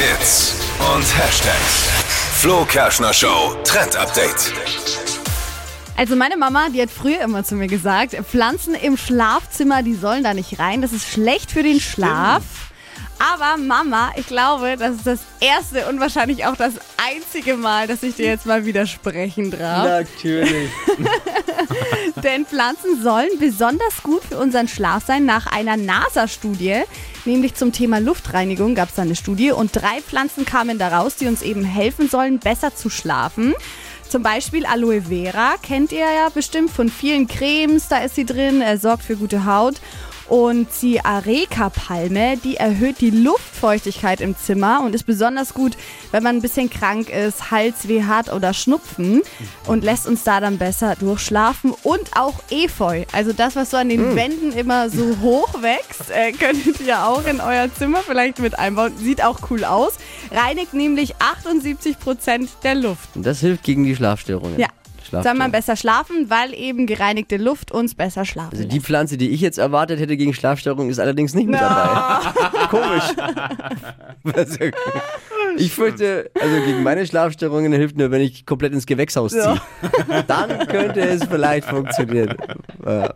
Hits und Hashtags. Flo Kerschner Show Trend Update. Also meine Mama, die hat früher immer zu mir gesagt, Pflanzen im Schlafzimmer, die sollen da nicht rein. Das ist schlecht für den Schlaf. Aber Mama, ich glaube, das ist das erste und wahrscheinlich auch das einzige Mal, dass ich dir jetzt mal widersprechen darf. Natürlich. Denn Pflanzen sollen besonders gut für unseren Schlaf sein. Nach einer NASA-Studie, nämlich zum Thema Luftreinigung, gab es da eine Studie und drei Pflanzen kamen da raus, die uns eben helfen sollen, besser zu schlafen. Zum Beispiel Aloe Vera, kennt ihr ja bestimmt von vielen Cremes, da ist sie drin, er sorgt für gute Haut. Und die Areca-Palme, die erhöht die Luftfeuchtigkeit im Zimmer und ist besonders gut, wenn man ein bisschen krank ist, Halsweh hat oder Schnupfen und lässt uns da dann besser durchschlafen. Und auch Efeu, also das, was so an den Wänden immer so hoch wächst, äh, könntet ihr auch in euer Zimmer vielleicht mit einbauen. Sieht auch cool aus. Reinigt nämlich 78 Prozent der Luft. Und das hilft gegen die Schlafstörungen. Ja. Soll man besser schlafen, weil eben gereinigte Luft uns besser schlafen Also lässt. die Pflanze, die ich jetzt erwartet hätte gegen Schlafstörungen, ist allerdings nicht mit dabei. Komisch. Also, ich fürchte, also gegen meine Schlafstörungen hilft nur, wenn ich komplett ins Gewächshaus ziehe. Dann könnte es vielleicht funktionieren. Ja.